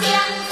将.